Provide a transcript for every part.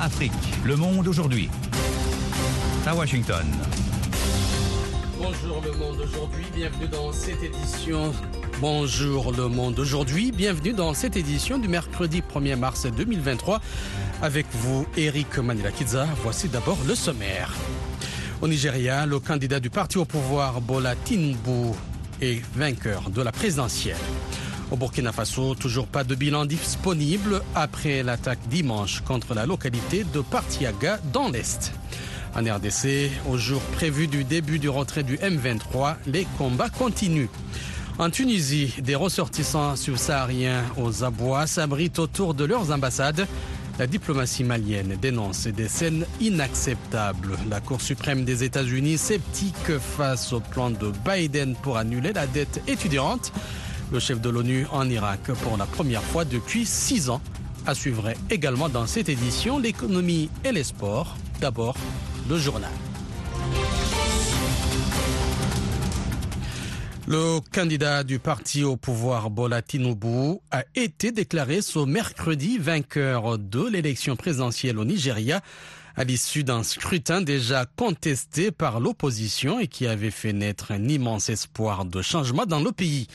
Afrique. Le monde aujourd'hui. À Washington. Bonjour le monde aujourd'hui, bienvenue dans cette édition. Bonjour le monde aujourd'hui, bienvenue dans cette édition du mercredi 1er mars 2023. Avec vous, Eric Manilakidza. Voici d'abord le sommaire. Au Nigeria, le candidat du parti au pouvoir, Bola Tinubu, est vainqueur de la présidentielle. Au Burkina Faso, toujours pas de bilan disponible après l'attaque dimanche contre la localité de Partiaga dans l'Est. En RDC, au jour prévu du début du retrait du M23, les combats continuent. En Tunisie, des ressortissants subsahariens aux abois s'abritent autour de leurs ambassades. La diplomatie malienne dénonce des scènes inacceptables. La Cour suprême des États-Unis sceptique face au plan de Biden pour annuler la dette étudiante. Le chef de l'ONU en Irak pour la première fois depuis six ans. À suivre également dans cette édition l'économie et les sports. D'abord, le journal. Le candidat du parti au pouvoir Bola Tinubu a été déclaré ce mercredi vainqueur de l'élection présidentielle au Nigeria à l'issue d'un scrutin déjà contesté par l'opposition et qui avait fait naître un immense espoir de changement dans le pays.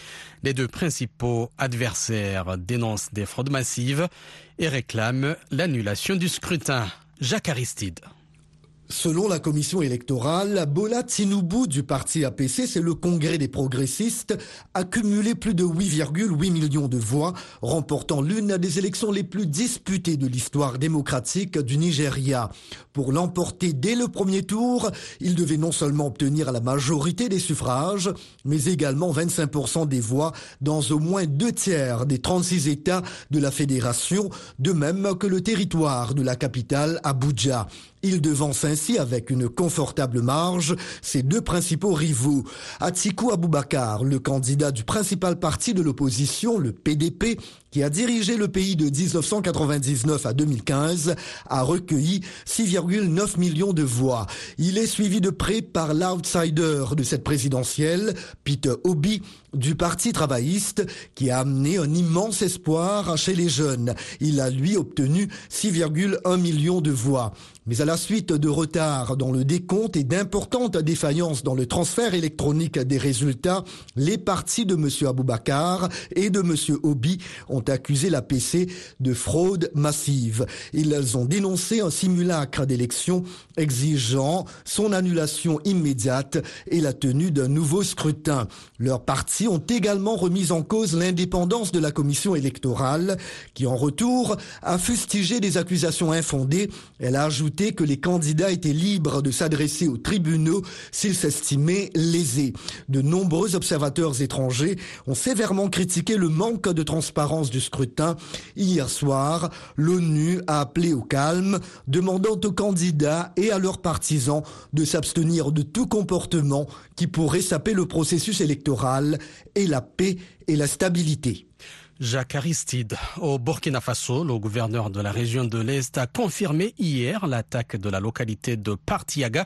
Les deux principaux adversaires dénoncent des fraudes massives et réclament l'annulation du scrutin. Jacques Aristide. Selon la commission électorale, Bola Tinubu du parti APC, c'est le congrès des progressistes, a cumulé plus de 8,8 millions de voix, remportant l'une des élections les plus disputées de l'histoire démocratique du Nigeria. Pour l'emporter dès le premier tour, il devait non seulement obtenir la majorité des suffrages, mais également 25% des voix dans au moins deux tiers des 36 États de la fédération, de même que le territoire de la capitale Abuja. Il devance ainsi avec une confortable marge ses deux principaux rivaux. Atiku Abubakar, le candidat du principal parti de l'opposition, le PDP, qui a dirigé le pays de 1999 à 2015, a recueilli 6,9 millions de voix. Il est suivi de près par l'outsider de cette présidentielle, Peter Obi, du Parti travailliste, qui a amené un immense espoir chez les jeunes. Il a lui obtenu 6,1 millions de voix. Mais à la suite de retards dans le décompte et d'importantes défaillances dans le transfert électronique des résultats, les partis de M. Aboubakar et de M. Obi ont accusé la PC de fraude massive. Ils ont dénoncé un simulacre d'élection exigeant son annulation immédiate et la tenue d'un nouveau scrutin. Leurs partis ont également remis en cause l'indépendance de la commission électorale qui en retour a fustigé des accusations infondées. Elle a ajouté que les candidats étaient libres de s'adresser aux tribunaux s'ils s'estimaient lésés. De nombreux observateurs étrangers ont sévèrement critiqué le manque de transparence du scrutin. Hier soir, l'ONU a appelé au calme, demandant aux candidats et à leurs partisans de s'abstenir de tout comportement qui pourrait saper le processus électoral et la paix et la stabilité. Jacques Aristide. Au Burkina Faso, le gouverneur de la région de l'Est a confirmé hier l'attaque de la localité de Partiaga,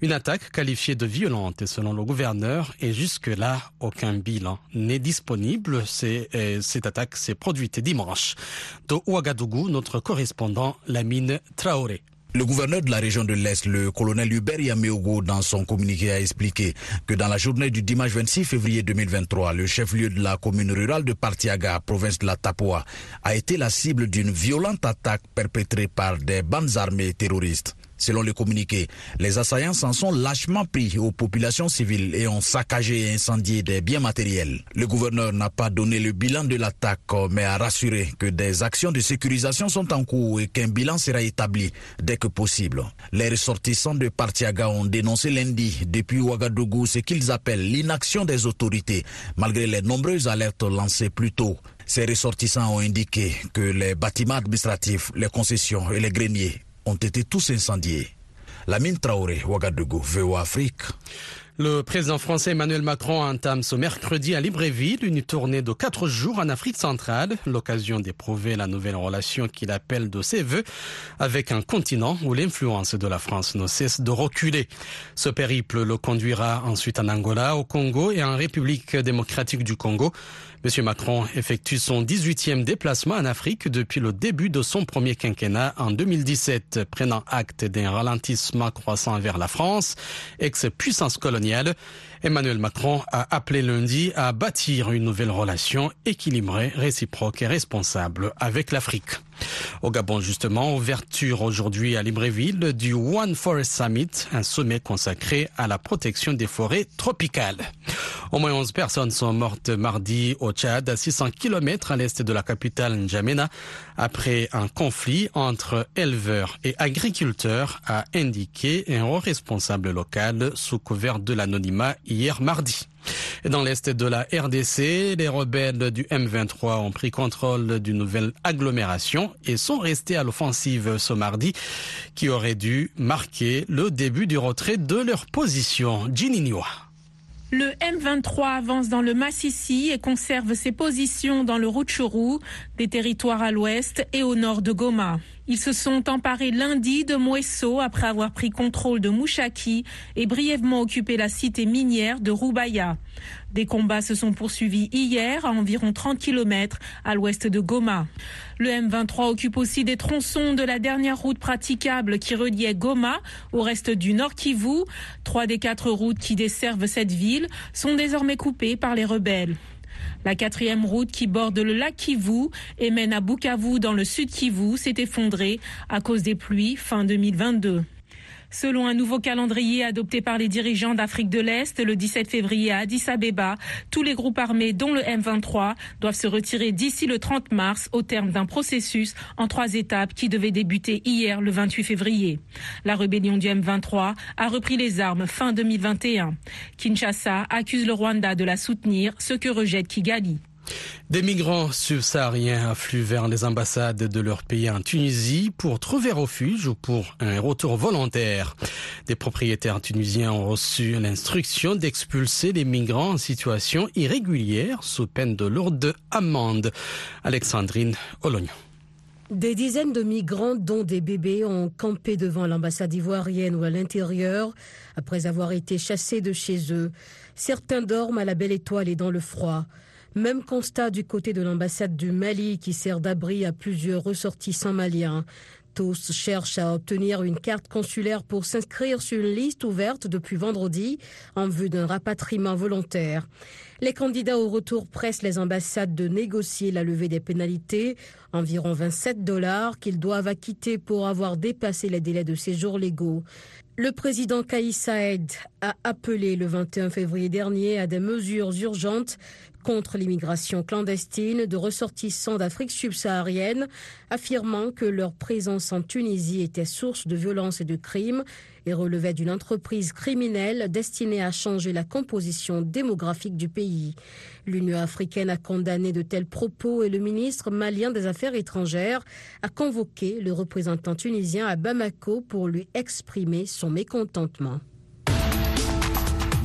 une attaque qualifiée de violente selon le gouverneur et jusque-là, aucun bilan n'est disponible. cette attaque s'est produite dimanche. De Ouagadougou, notre correspondant Lamine Traoré. Le gouverneur de la région de l'Est, le colonel Hubert Yameogo, dans son communiqué a expliqué que dans la journée du dimanche 26 février 2023, le chef-lieu de la commune rurale de Partiaga, province de la Tapoa, a été la cible d'une violente attaque perpétrée par des bandes armées terroristes. Selon le communiqué, les assaillants s'en sont lâchement pris aux populations civiles et ont saccagé et incendié des biens matériels. Le gouverneur n'a pas donné le bilan de l'attaque, mais a rassuré que des actions de sécurisation sont en cours et qu'un bilan sera établi dès que possible. Les ressortissants de Partiaga ont dénoncé lundi depuis Ouagadougou ce qu'ils appellent l'inaction des autorités, malgré les nombreuses alertes lancées plus tôt. Ces ressortissants ont indiqué que les bâtiments administratifs, les concessions et les greniers ont été tous incendiés. La mine Traoré, Ouagadougou, VO Afrique. Le président français Emmanuel Macron entame ce mercredi à Libreville une tournée de quatre jours en Afrique centrale, l'occasion d'éprouver la nouvelle relation qu'il appelle de ses voeux avec un continent où l'influence de la France ne cesse de reculer. Ce périple le conduira ensuite en Angola, au Congo et en République démocratique du Congo. Monsieur Macron effectue son 18e déplacement en Afrique depuis le début de son premier quinquennat en 2017, prenant acte d'un ralentissement croissant vers la France, ex-puissance coloniale. Emmanuel Macron a appelé lundi à bâtir une nouvelle relation équilibrée, réciproque et responsable avec l'Afrique. Au Gabon, justement, ouverture aujourd'hui à Libreville du One Forest Summit, un sommet consacré à la protection des forêts tropicales. Au moins 11 personnes sont mortes mardi au Tchad, à 600 km à l'est de la capitale N'Djamena, après un conflit entre éleveurs et agriculteurs, a indiqué un responsable local sous couvert de l'anonymat hier mardi. Dans l'est de la RDC, les rebelles du M23 ont pris contrôle d'une nouvelle agglomération et sont restés à l'offensive ce mardi qui aurait dû marquer le début du retrait de leur position. Le M23 avance dans le Massissi et conserve ses positions dans le Rutshuru, des territoires à l'ouest et au nord de Goma. Ils se sont emparés lundi de Mouesso après avoir pris contrôle de Mouchaki et brièvement occupé la cité minière de Roubaya. Des combats se sont poursuivis hier à environ 30 km à l'ouest de Goma. Le M23 occupe aussi des tronçons de la dernière route praticable qui reliait Goma au reste du Nord Kivu. Trois des quatre routes qui desservent cette ville sont désormais coupées par les rebelles. La quatrième route qui borde le lac Kivu et mène à Bukavu dans le sud Kivu s'est effondrée à cause des pluies fin 2022. Selon un nouveau calendrier adopté par les dirigeants d'Afrique de l'Est le 17 février à Addis Abeba, tous les groupes armés, dont le M23, doivent se retirer d'ici le 30 mars au terme d'un processus en trois étapes qui devait débuter hier le 28 février. La rébellion du M23 a repris les armes fin 2021. Kinshasa accuse le Rwanda de la soutenir, ce que rejette Kigali. Des migrants subsahariens affluent vers les ambassades de leur pays en Tunisie pour trouver refuge ou pour un retour volontaire. Des propriétaires tunisiens ont reçu l'instruction d'expulser les migrants en situation irrégulière sous peine de lourde amende. Alexandrine Olognon. Des dizaines de migrants, dont des bébés, ont campé devant l'ambassade ivoirienne ou à l'intérieur après avoir été chassés de chez eux. Certains dorment à la belle étoile et dans le froid. Même constat du côté de l'ambassade du Mali qui sert d'abri à plusieurs ressortissants maliens. Tous cherchent à obtenir une carte consulaire pour s'inscrire sur une liste ouverte depuis vendredi en vue d'un rapatriement volontaire. Les candidats au retour pressent les ambassades de négocier la levée des pénalités, environ 27 dollars qu'ils doivent acquitter pour avoir dépassé les délais de séjour légaux. Le président Kaïs Saed a appelé le 21 février dernier à des mesures urgentes contre l'immigration clandestine de ressortissants d'Afrique subsaharienne, affirmant que leur présence en Tunisie était source de violences et de crimes et relevait d'une entreprise criminelle destinée à changer la composition démographique du pays. L'Union africaine a condamné de tels propos et le ministre malien des Affaires étrangères a convoqué le représentant tunisien à Bamako pour lui exprimer son mécontentement.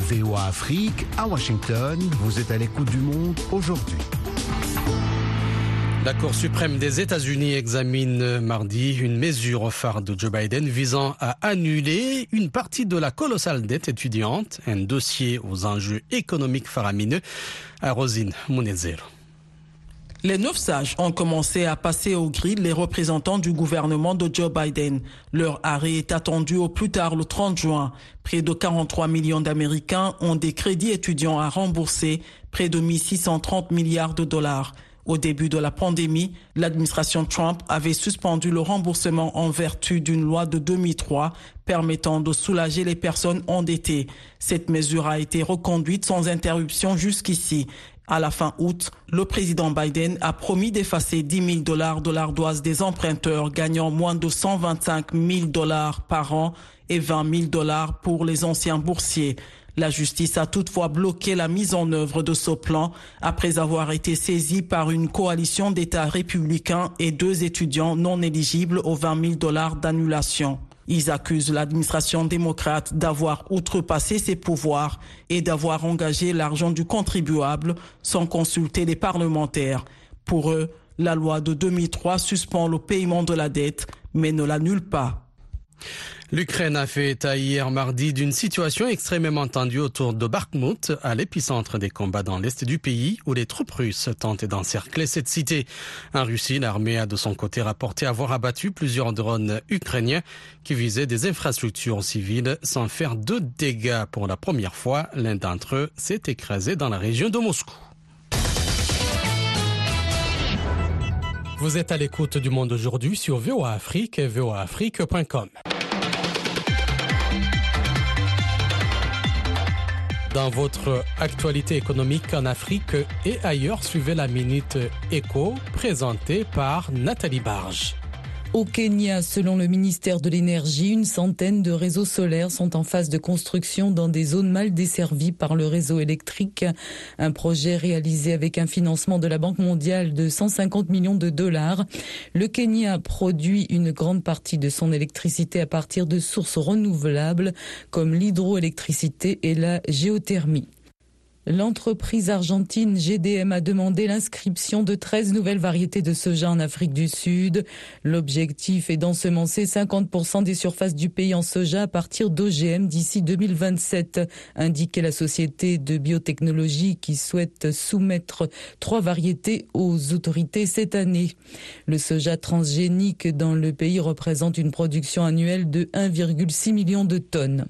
VOA Afrique à Washington, vous êtes à l'écoute du monde aujourd'hui. La Cour suprême des États-Unis examine mardi une mesure phare de Joe Biden visant à annuler une partie de la colossale dette étudiante, un dossier aux enjeux économiques faramineux, à Rosine Munezero. Les neuf sages ont commencé à passer au gris les représentants du gouvernement de Joe Biden. Leur arrêt est attendu au plus tard le 30 juin. Près de 43 millions d'Américains ont des crédits étudiants à rembourser, près de 1630 milliards de dollars. Au début de la pandémie, l'administration Trump avait suspendu le remboursement en vertu d'une loi de 2003 permettant de soulager les personnes endettées. Cette mesure a été reconduite sans interruption jusqu'ici. À la fin août, le président Biden a promis d'effacer 10 000 dollars de l'ardoise des emprunteurs gagnant moins de 125 000 dollars par an et 20 000 dollars pour les anciens boursiers. La justice a toutefois bloqué la mise en œuvre de ce plan après avoir été saisie par une coalition d'États républicains et deux étudiants non éligibles aux 20 000 dollars d'annulation. Ils accusent l'administration démocrate d'avoir outrepassé ses pouvoirs et d'avoir engagé l'argent du contribuable sans consulter les parlementaires. Pour eux, la loi de 2003 suspend le paiement de la dette, mais ne l'annule pas. L'Ukraine a fait état hier mardi d'une situation extrêmement tendue autour de Bakhmut, à l'épicentre des combats dans l'est du pays, où les troupes russes tentaient d'encercler cette cité. En Russie, l'armée a de son côté rapporté avoir abattu plusieurs drones ukrainiens qui visaient des infrastructures civiles sans faire de dégâts. Pour la première fois, l'un d'entre eux s'est écrasé dans la région de Moscou. Vous êtes à l'écoute du monde aujourd'hui sur VOA Afrique et voaafrique.com. Dans votre actualité économique en Afrique et ailleurs, suivez la Minute Éco présentée par Nathalie Barge. Au Kenya, selon le ministère de l'Énergie, une centaine de réseaux solaires sont en phase de construction dans des zones mal desservies par le réseau électrique. Un projet réalisé avec un financement de la Banque mondiale de 150 millions de dollars. Le Kenya produit une grande partie de son électricité à partir de sources renouvelables comme l'hydroélectricité et la géothermie. L'entreprise argentine GDM a demandé l'inscription de 13 nouvelles variétés de soja en Afrique du Sud. L'objectif est d'ensemencer 50% des surfaces du pays en soja à partir d'OGM d'ici 2027, indiquait la société de biotechnologie qui souhaite soumettre trois variétés aux autorités cette année. Le soja transgénique dans le pays représente une production annuelle de 1,6 million de tonnes.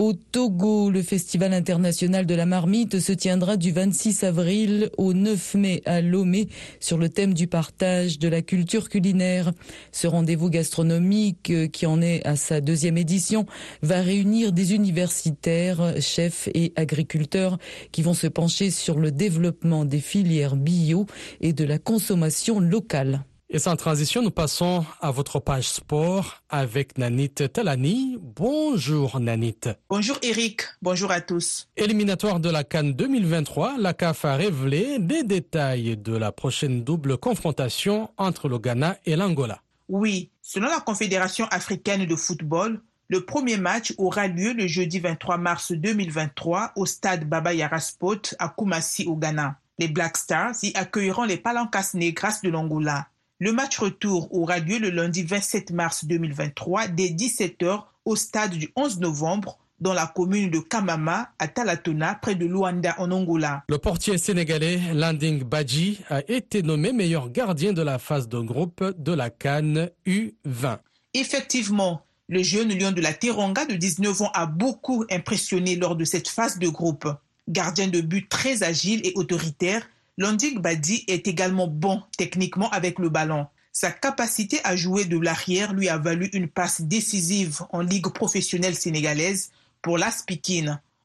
Au Togo, le Festival international de la marmite se tiendra du 26 avril au 9 mai à Lomé sur le thème du partage de la culture culinaire. Ce rendez-vous gastronomique, euh, qui en est à sa deuxième édition, va réunir des universitaires, chefs et agriculteurs qui vont se pencher sur le développement des filières bio et de la consommation locale. Et sans transition, nous passons à votre page sport avec Nanit Talani. Bonjour Nanit. Bonjour Eric, bonjour à tous. Éliminatoire de la Cannes 2023, la CAF a révélé les détails de la prochaine double confrontation entre le Ghana et l'Angola. Oui, selon la Confédération africaine de football, le premier match aura lieu le jeudi 23 mars 2023 au stade Baba Yaraspot à Kumasi au Ghana. Les Black Stars y accueilleront les Palancas Negras de l'Angola. Le match retour aura lieu le lundi 27 mars 2023 dès 17h au stade du 11 novembre dans la commune de Kamama à Talatona près de Luanda en Angola. Le portier sénégalais Landing Badji a été nommé meilleur gardien de la phase de groupe de la Cannes U20. Effectivement, le jeune lion de la Teranga de 19 ans a beaucoup impressionné lors de cette phase de groupe. Gardien de but très agile et autoritaire, Landing Badi est également bon techniquement avec le ballon. Sa capacité à jouer de l'arrière lui a valu une passe décisive en Ligue professionnelle sénégalaise pour l'AS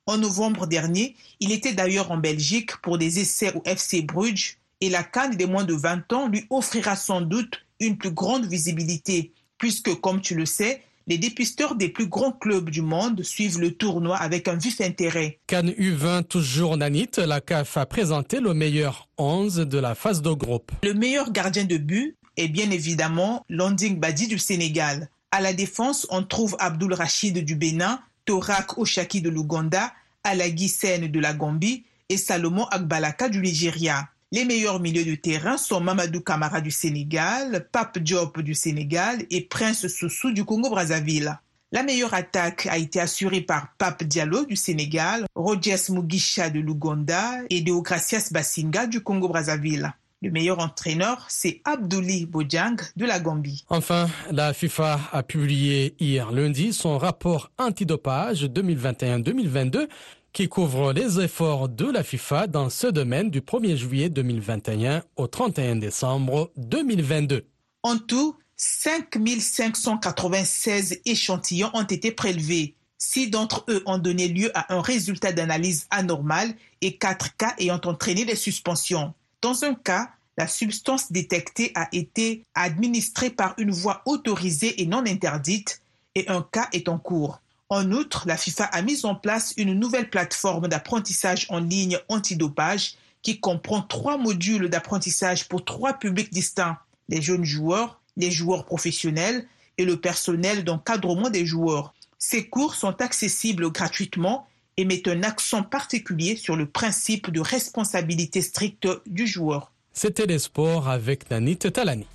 En novembre dernier, il était d'ailleurs en Belgique pour des essais au FC Bruges et la canne des moins de 20 ans lui offrira sans doute une plus grande visibilité puisque, comme tu le sais, les dépisteurs des plus grands clubs du monde suivent le tournoi avec un vif intérêt. Cannes U20 toujours Nanit, la CAF a présenté le meilleur 11 de la phase de groupe. Le meilleur gardien de but est bien évidemment Landing Badi du Sénégal. À la défense, on trouve Abdul Rachid du Bénin, Torak Oshaki de l'Ouganda, Alagui Sen de la Gambie et Salomon Akbalaka du Nigeria. Les meilleurs milieux de terrain sont Mamadou Kamara du Sénégal, Pape Diop du Sénégal et Prince Soussou du Congo-Brazzaville. La meilleure attaque a été assurée par Pape Diallo du Sénégal, Rogers Mugisha de l'Ouganda et Deogracias Basinga du Congo-Brazzaville. Le meilleur entraîneur, c'est Abdouli Bojang de la Gambie. Enfin, la FIFA a publié hier lundi son rapport antidopage 2021-2022 qui couvre les efforts de la FIFA dans ce domaine du 1er juillet 2021 au 31 décembre 2022. En tout, 5596 échantillons ont été prélevés. Six d'entre eux ont donné lieu à un résultat d'analyse anormal et quatre cas ayant entraîné des suspensions. Dans un cas, la substance détectée a été administrée par une voie autorisée et non interdite et un cas est en cours. En outre, la FIFA a mis en place une nouvelle plateforme d'apprentissage en ligne antidopage qui comprend trois modules d'apprentissage pour trois publics distincts, les jeunes joueurs, les joueurs professionnels et le personnel d'encadrement des joueurs. Ces cours sont accessibles gratuitement et mettent un accent particulier sur le principe de responsabilité stricte du joueur. C'était les sports avec Nanit Talani.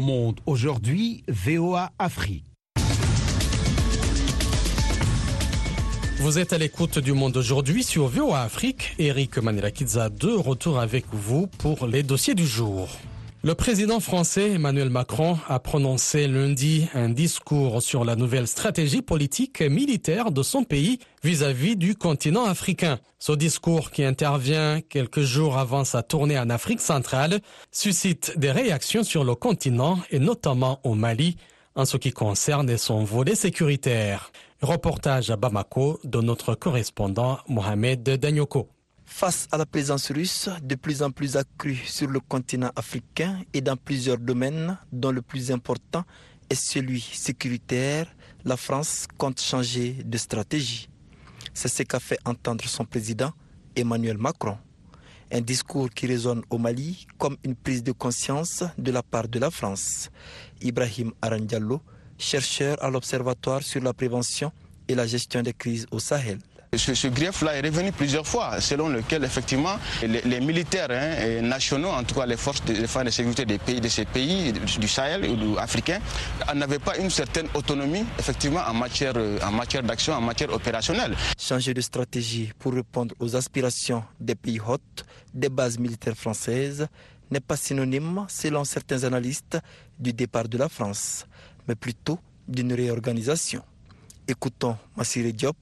Monde aujourd'hui, VOA Afrique. Vous êtes à l'écoute du Monde aujourd'hui sur VOA Afrique. Eric Manilakidza de retour avec vous pour les dossiers du jour. Le président français Emmanuel Macron a prononcé lundi un discours sur la nouvelle stratégie politique et militaire de son pays vis-à-vis du continent africain. Ce discours qui intervient quelques jours avant sa tournée en Afrique centrale suscite des réactions sur le continent et notamment au Mali en ce qui concerne son volet sécuritaire. Reportage à Bamako de notre correspondant Mohamed Danyoko. Face à la présence russe de plus en plus accrue sur le continent africain et dans plusieurs domaines, dont le plus important est celui sécuritaire, la France compte changer de stratégie. C'est ce qu'a fait entendre son président Emmanuel Macron. Un discours qui résonne au Mali comme une prise de conscience de la part de la France. Ibrahim Arandiallo, chercheur à l'Observatoire sur la prévention et la gestion des crises au Sahel. Ce, grief-là est revenu plusieurs fois, selon lequel effectivement les, militaires hein, nationaux, en tout cas les forces de de sécurité des pays, de ces pays du Sahel ou africains, n'avaient pas une certaine autonomie effectivement en matière, en matière d'action, en matière opérationnelle. Changer de stratégie pour répondre aux aspirations des pays hôtes, des bases militaires françaises, n'est pas synonyme, selon certains analystes, du départ de la France, mais plutôt d'une réorganisation. Écoutons Massiré Diop,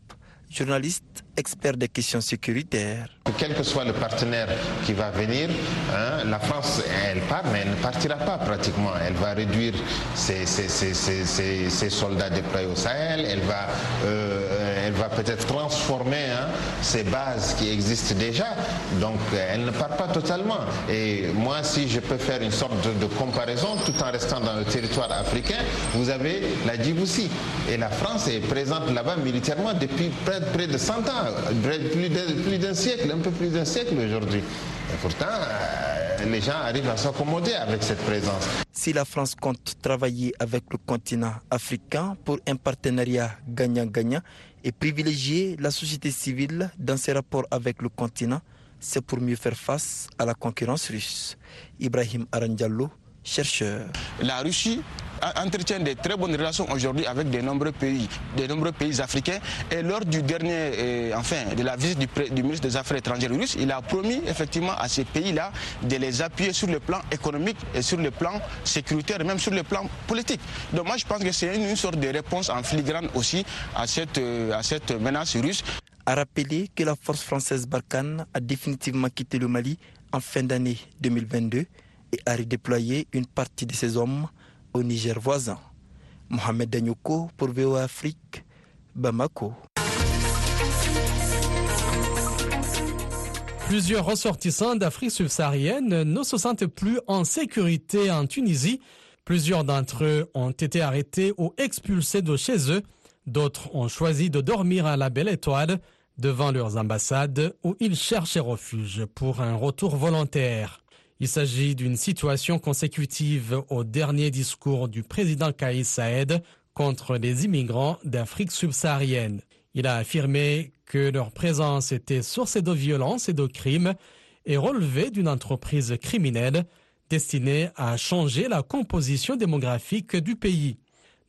journaliste expert des questions sécuritaires. Quel que soit le partenaire qui va venir, hein, la France, elle part, mais elle ne partira pas pratiquement. Elle va réduire ses, soldats déployés au Sahel, elle va, euh, va peut-être transformer hein, ses bases qui existent déjà. Donc elle ne part pas totalement. Et moi, si je peux faire une sorte de, comparaison, tout en restant dans le territoire africain, vous avez la Djibouti. Et la France est présente là-bas militairement depuis près, près de 100 ans plus d'un siècle, un peu plus d'un siècle aujourd'hui. Et pourtant, euh, les gens arrivent à s'accommoder avec cette présence. Si la France compte travailler avec le continent africain pour un partenariat gagnant-gagnant et privilégier la société civile dans ses rapports avec le continent, c'est pour mieux faire face à la concurrence russe. Ibrahim Arandiallo, chercheur. La Russie entretient des très bonnes relations aujourd'hui avec de nombreux pays, de nombreux pays africains. Et lors du dernier, euh, enfin, de la visite du, ministre des Affaires étrangères russe, il a promis effectivement à ces pays-là de les appuyer sur le plan économique et sur le plan sécuritaire, et même sur le plan politique. Donc moi, je pense que c'est une, sorte de réponse en filigrane aussi à cette, euh, à cette menace russe. A rappeler que la force française Barkhane a définitivement quitté le Mali en fin d'année 2022 et a redéployé une partie de ses hommes au Niger voisin. Mohamed Danyoko pour VOA Afrique, Bamako. Plusieurs ressortissants d'Afrique subsaharienne ne se sentent plus en sécurité en Tunisie. Plusieurs d'entre eux ont été arrêtés ou expulsés de chez eux. D'autres ont choisi de dormir à la Belle Étoile devant leurs ambassades où ils cherchaient refuge pour un retour volontaire. Il s'agit d'une situation consécutive au dernier discours du président Kaïs Saed contre les immigrants d'Afrique subsaharienne. Il a affirmé que leur présence était source de violence et de crimes et relevait d'une entreprise criminelle destinée à changer la composition démographique du pays.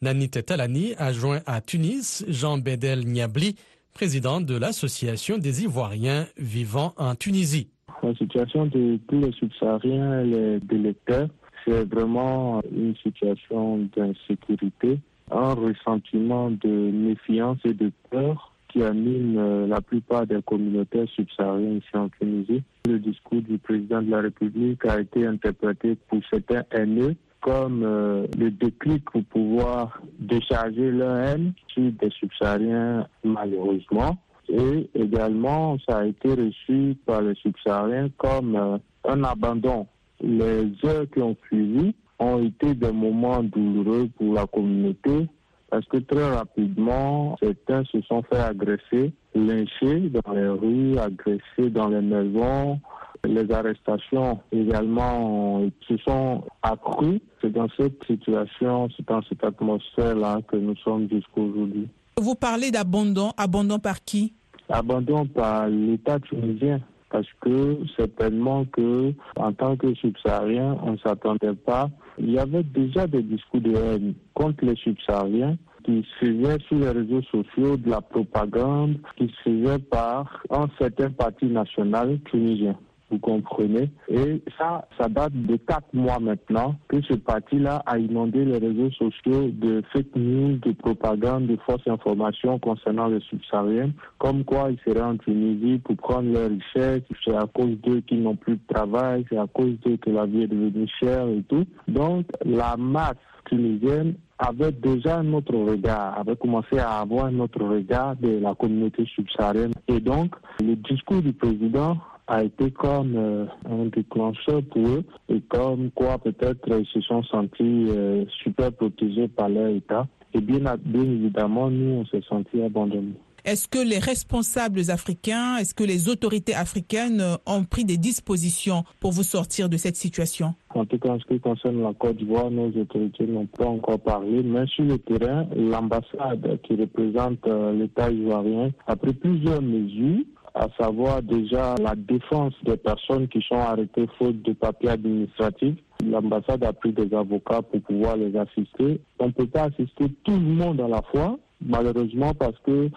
Nanit Talani a joint à Tunis Jean Bedel Niabli, président de l'Association des Ivoiriens vivant en Tunisie. La situation de tous les subsahariens les lecteurs, c'est vraiment une situation d'insécurité, un ressentiment de méfiance et de peur qui anime euh, la plupart des communautés subsahariennes ici en Tunisie. Le discours du président de la République a été interprété pour certains haineux comme euh, le déclic pour pouvoir décharger leur haine sur des subsahariens malheureusement. Et également, ça a été reçu par les subsahariens comme euh, un abandon. Les heures qui ont suivi ont été des moments douloureux pour la communauté parce que très rapidement, certains se sont fait agresser, lyncher dans les rues, agresser dans les maisons. Les arrestations également se sont accrues. C'est dans cette situation, c'est dans cette atmosphère-là que nous sommes jusqu'aujourd'hui. Vous parlez d'abandon. Abandon par qui Abandon par l'État tunisien parce que certainement que en tant que subsahariens, on ne s'attendait pas. Il y avait déjà des discours de haine contre les subsahariens qui se sur les réseaux sociaux de la propagande qui se faisait par un certain parti national tunisien vous comprenez. Et ça, ça date de quatre mois maintenant que ce parti-là a inondé les réseaux sociaux de fake news, de propagande, de fausses informations concernant les subsahariens, comme quoi ils seraient en Tunisie pour prendre leurs richesses, c'est à cause d'eux qu'ils n'ont plus de travail, c'est à cause d'eux que la vie est devenue chère et tout. Donc, la masse tunisienne avait déjà un autre regard, avait commencé à avoir un autre regard de la communauté subsaharienne. Et donc, le discours du président a été comme euh, un déclencheur pour eux et comme quoi peut-être ils se sont sentis euh, super protégés par leur État. Et bien, bien évidemment, nous, on s'est sentis abandonnés. Est-ce que les responsables africains, est-ce que les autorités africaines ont pris des dispositions pour vous sortir de cette situation? En tout cas, en ce qui concerne la Côte d'Ivoire, nos autorités n'ont pas encore parlé, mais sur le terrain, l'ambassade qui représente euh, l'État ivoirien a pris plusieurs mesures à savoir déjà la défense des personnes qui sont arrêtées faute de papiers administratifs. L'ambassade a pris des avocats pour pouvoir les assister. On ne peut pas assister tout le monde à la fois, malheureusement parce que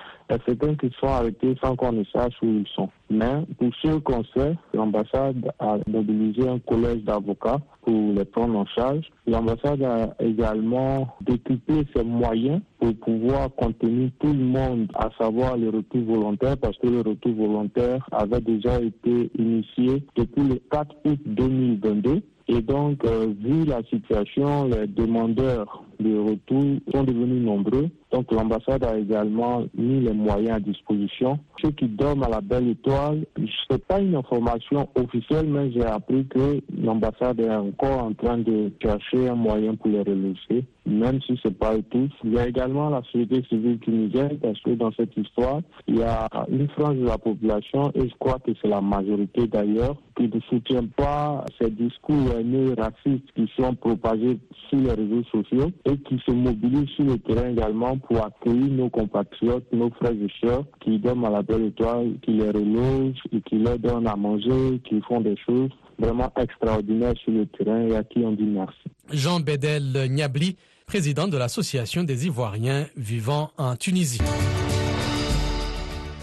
certains qui sont arrêtés sans qu'on ne sache où ils sont. Mais pour ceux qu'on sait, l'ambassade a mobilisé un collège d'avocats pour les prendre en charge. L'ambassade a également découpé ses moyens pour pouvoir contenir tout le monde, à savoir les retours volontaires, parce que le retour volontaire avait déjà été initié depuis le 4 août 2022. Et donc, euh, vu la situation, les demandeurs de retour sont devenus nombreux. Donc, l'ambassade a également mis les moyens à disposition. Ceux qui dorment à la belle étoile, ce n'est pas une information officielle, mais j'ai appris que l'ambassade est encore en train de chercher un moyen pour les relancer, même si ce n'est pas tous. Il y a également la société civile tunisienne, parce que dans cette histoire, il y a une frange de la population, et je crois que c'est la majorité d'ailleurs, qui ne soutient pas ces discours haineux racistes qui sont propagés sur les réseaux sociaux et qui se mobilisent sur le terrain également pour accueillir nos compatriotes, nos frères et sœurs qui dorment à la belle étoile, qui les relogent et qui leur donnent à manger, qui font des choses vraiment extraordinaires sur le terrain et à qui on dit merci. Jean Bedel Niabli, président de l'Association des Ivoiriens vivant en Tunisie.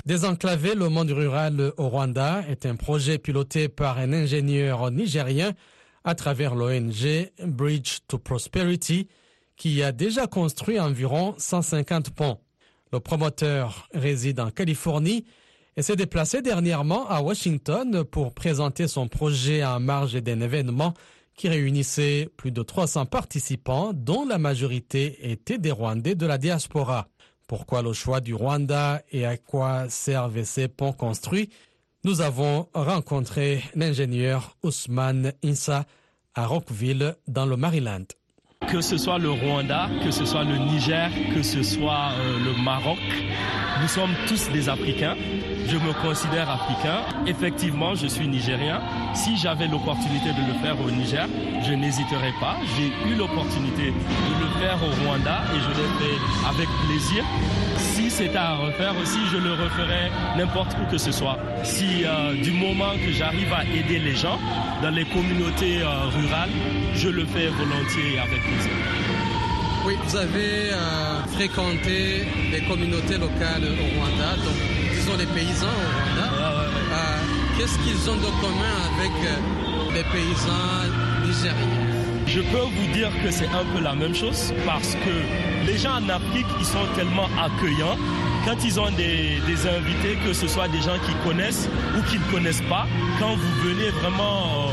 Désenclaver le monde rural au Rwanda est un projet piloté par un ingénieur nigérien à travers l'ONG Bridge to Prosperity qui a déjà construit environ 150 ponts. Le promoteur réside en Californie et s'est déplacé dernièrement à Washington pour présenter son projet en marge d'un événement qui réunissait plus de 300 participants dont la majorité étaient des Rwandais de la diaspora. Pourquoi le choix du Rwanda et à quoi servent ces ponts construits? Nous avons rencontré l'ingénieur Ousmane Insa à Rockville dans le Maryland. Que ce soit le Rwanda, que ce soit le Niger, que ce soit euh, le Maroc, nous sommes tous des Africains. Je me considère africain. Effectivement, je suis nigérien. Si j'avais l'opportunité de le faire au Niger, je n'hésiterais pas. J'ai eu l'opportunité de le faire au Rwanda et je l'ai fait avec plaisir. Si c'était à refaire aussi, je le referais n'importe où que ce soit. Si euh, du moment que j'arrive à aider les gens dans les communautés euh, rurales, je le fais volontiers et avec plaisir. Oui, vous avez euh, fréquenté les communautés locales au Rwanda, donc disons les paysans au Rwanda. Euh, Qu'est-ce qu'ils ont de commun avec euh, les paysans nigériens? Je peux vous dire que c'est un peu la même chose parce que les gens en Afrique, ils sont tellement accueillants. Quand ils ont des, des invités, que ce soit des gens qui connaissent ou qui ne connaissent pas, quand vous venez vraiment,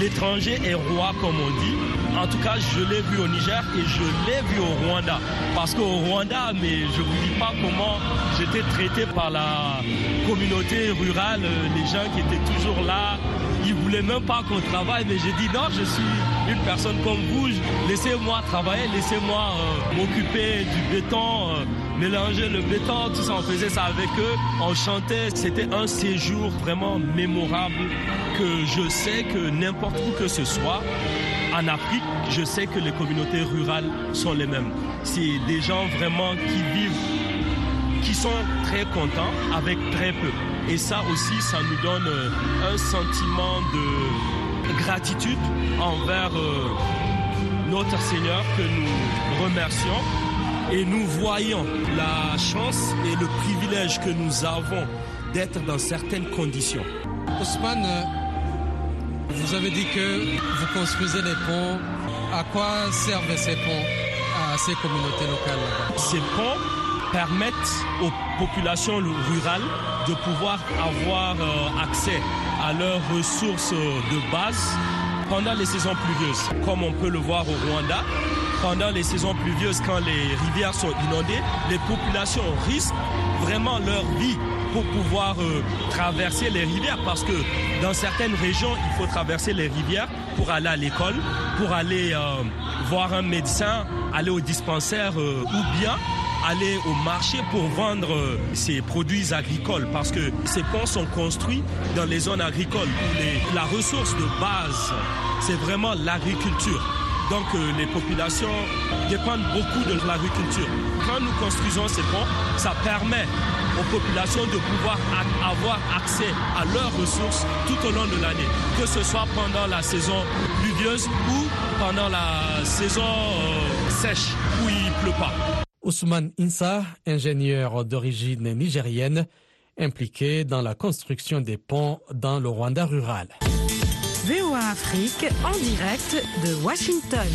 l'étranger est roi comme on dit. En tout cas, je l'ai vu au Niger et je l'ai vu au Rwanda. Parce qu'au Rwanda, mais je ne vous dis pas comment j'étais traité par la communauté rurale, les gens qui étaient toujours là, ils voulaient voulait même pas qu'on travaille, mais j'ai dit non, je suis une personne comme vous, laissez-moi travailler, laissez-moi euh, m'occuper du béton, euh, mélanger le béton, tout ça, on faisait ça avec eux, on chantait, c'était un séjour vraiment mémorable que je sais que n'importe où que ce soit, en Afrique, je sais que les communautés rurales sont les mêmes. C'est des gens vraiment qui vivent, qui sont très contents avec très peu. Et ça aussi, ça nous donne euh, un sentiment de gratitude envers euh, notre Seigneur que nous remercions. Et nous voyons la chance et le privilège que nous avons d'être dans certaines conditions. Ousmane, euh, vous avez dit que vous construisez les ponts. À quoi servent ces ponts à ces communautés locales Ces ponts permettent aux populations rurales de pouvoir avoir euh, accès à leurs ressources de base pendant les saisons pluvieuses, comme on peut le voir au Rwanda. Pendant les saisons pluvieuses, quand les rivières sont inondées, les populations risquent vraiment leur vie pour pouvoir euh, traverser les rivières parce que dans certaines régions, il faut traverser les rivières pour aller à l'école, pour aller euh, voir un médecin, aller au dispensaire ou bien aller au marché pour vendre ses produits agricoles parce que ces ponts sont construits dans les zones agricoles où la ressource de base, c'est vraiment l'agriculture. Donc les populations dépendent beaucoup de l'agriculture. Quand nous construisons ces ponts, ça permet aux populations de pouvoir avoir accès à leurs ressources tout au long de l'année, que ce soit pendant la saison pluvieuse ou pendant la saison sèche où il pleut pas. Ousmane Insa, ingénieur d'origine nigérienne, impliqué dans la construction des ponts dans le Rwanda rural. VOA Afrique en direct de Washington.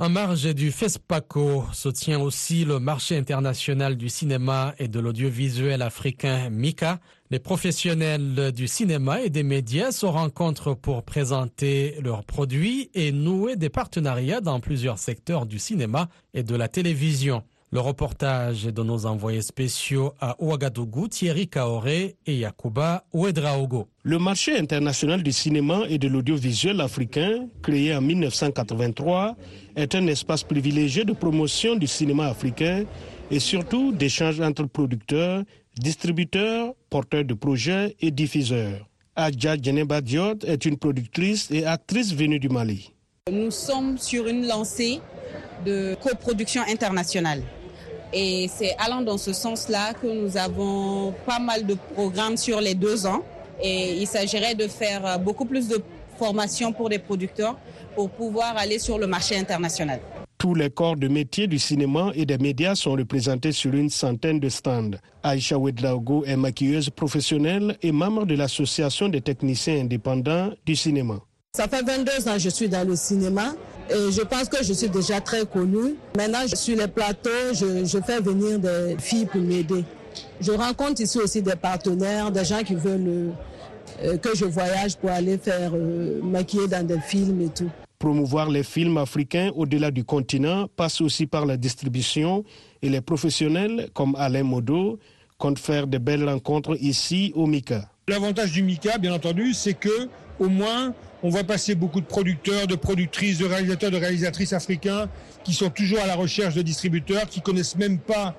En marge du FESPACO se tient aussi le marché international du cinéma et de l'audiovisuel africain MICA. Les professionnels du cinéma et des médias se rencontrent pour présenter leurs produits et nouer des partenariats dans plusieurs secteurs du cinéma et de la télévision. Le reportage de nos envoyés spéciaux à Ouagadougou, Thierry Kaoré et Yakuba Ouedraogo. Le marché international du cinéma et de l'audiovisuel africain, créé en 1983, est un espace privilégié de promotion du cinéma africain et surtout d'échange entre producteurs, distributeurs, porteurs de projets et diffuseurs. Adja Djeneba Diot est une productrice et actrice venue du Mali. Nous sommes sur une lancée de coproduction internationale. Et c'est allant dans ce sens-là que nous avons pas mal de programmes sur les deux ans. Et il s'agirait de faire beaucoup plus de formation pour des producteurs pour pouvoir aller sur le marché international. Tous les corps de métier du cinéma et des médias sont représentés sur une centaine de stands. Aïcha Wedlaogo est maquilleuse professionnelle et membre de l'Association des techniciens indépendants du cinéma. Ça fait 22 ans que je suis dans le cinéma et je pense que je suis déjà très connue. Maintenant, sur les plateaux, je, fais venir des filles pour m'aider. Je rencontre ici aussi des partenaires, des gens qui veulent euh, que je voyage pour aller faire euh, maquiller dans des films et tout. Promouvoir les films africains au-delà du continent passe aussi par la distribution et les professionnels comme Alain Modo comptent faire de belles rencontres ici au MICA. L'avantage du MICA, bien entendu, c'est que au moins on voit passer beaucoup de producteurs, de productrices, de réalisateurs, de réalisatrices africains qui sont toujours à la recherche de distributeurs, qui connaissent même pas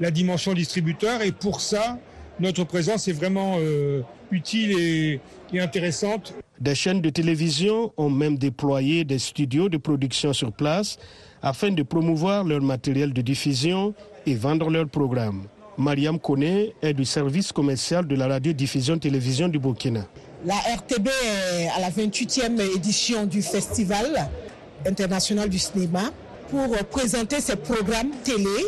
la dimension distributeur. Et pour ça, notre présence est vraiment euh, utile et, et intéressante. Des chaînes de télévision ont même déployé des studios de production sur place afin de promouvoir leur matériel de diffusion et vendre leurs programmes. Mariam Kone est du service commercial de la radiodiffusion télévision du Burkina. La RTB est à la 28e édition du Festival international du cinéma pour présenter ses programmes télé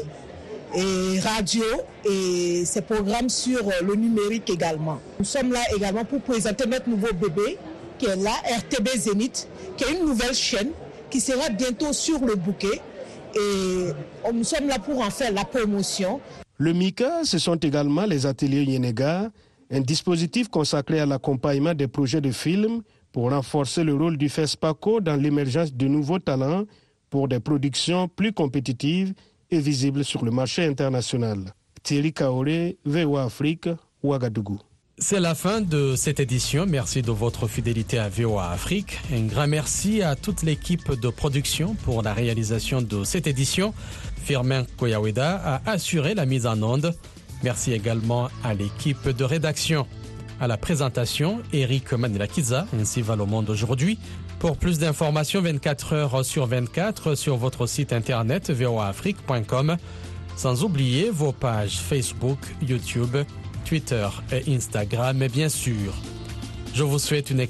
et radio et ses programmes sur le numérique également. Nous sommes là également pour présenter notre nouveau bébé qui est là, RTB Zénith, qui est une nouvelle chaîne qui sera bientôt sur le bouquet et nous sommes là pour en faire la promotion. Le MICA, ce sont également les ateliers Yenega, un dispositif consacré à l'accompagnement des projets de films pour renforcer le rôle du FESPACO dans l'émergence de nouveaux talents pour des productions plus compétitives et visibles sur le marché international. Thierry Kaoré, VOA Afrique, Ouagadougou. C'est la fin de cette édition. Merci de votre fidélité à VOA Afrique. Un grand merci à toute l'équipe de production pour la réalisation de cette édition. Firmin Koyaweda a assuré la mise en onde. Merci également à l'équipe de rédaction. À la présentation, Eric Manilakiza, ainsi va le monde aujourd'hui. Pour plus d'informations 24 heures sur 24 sur votre site internet voaafrique.com. Sans oublier vos pages Facebook, YouTube, Twitter et Instagram, et bien sûr. Je vous souhaite une excellente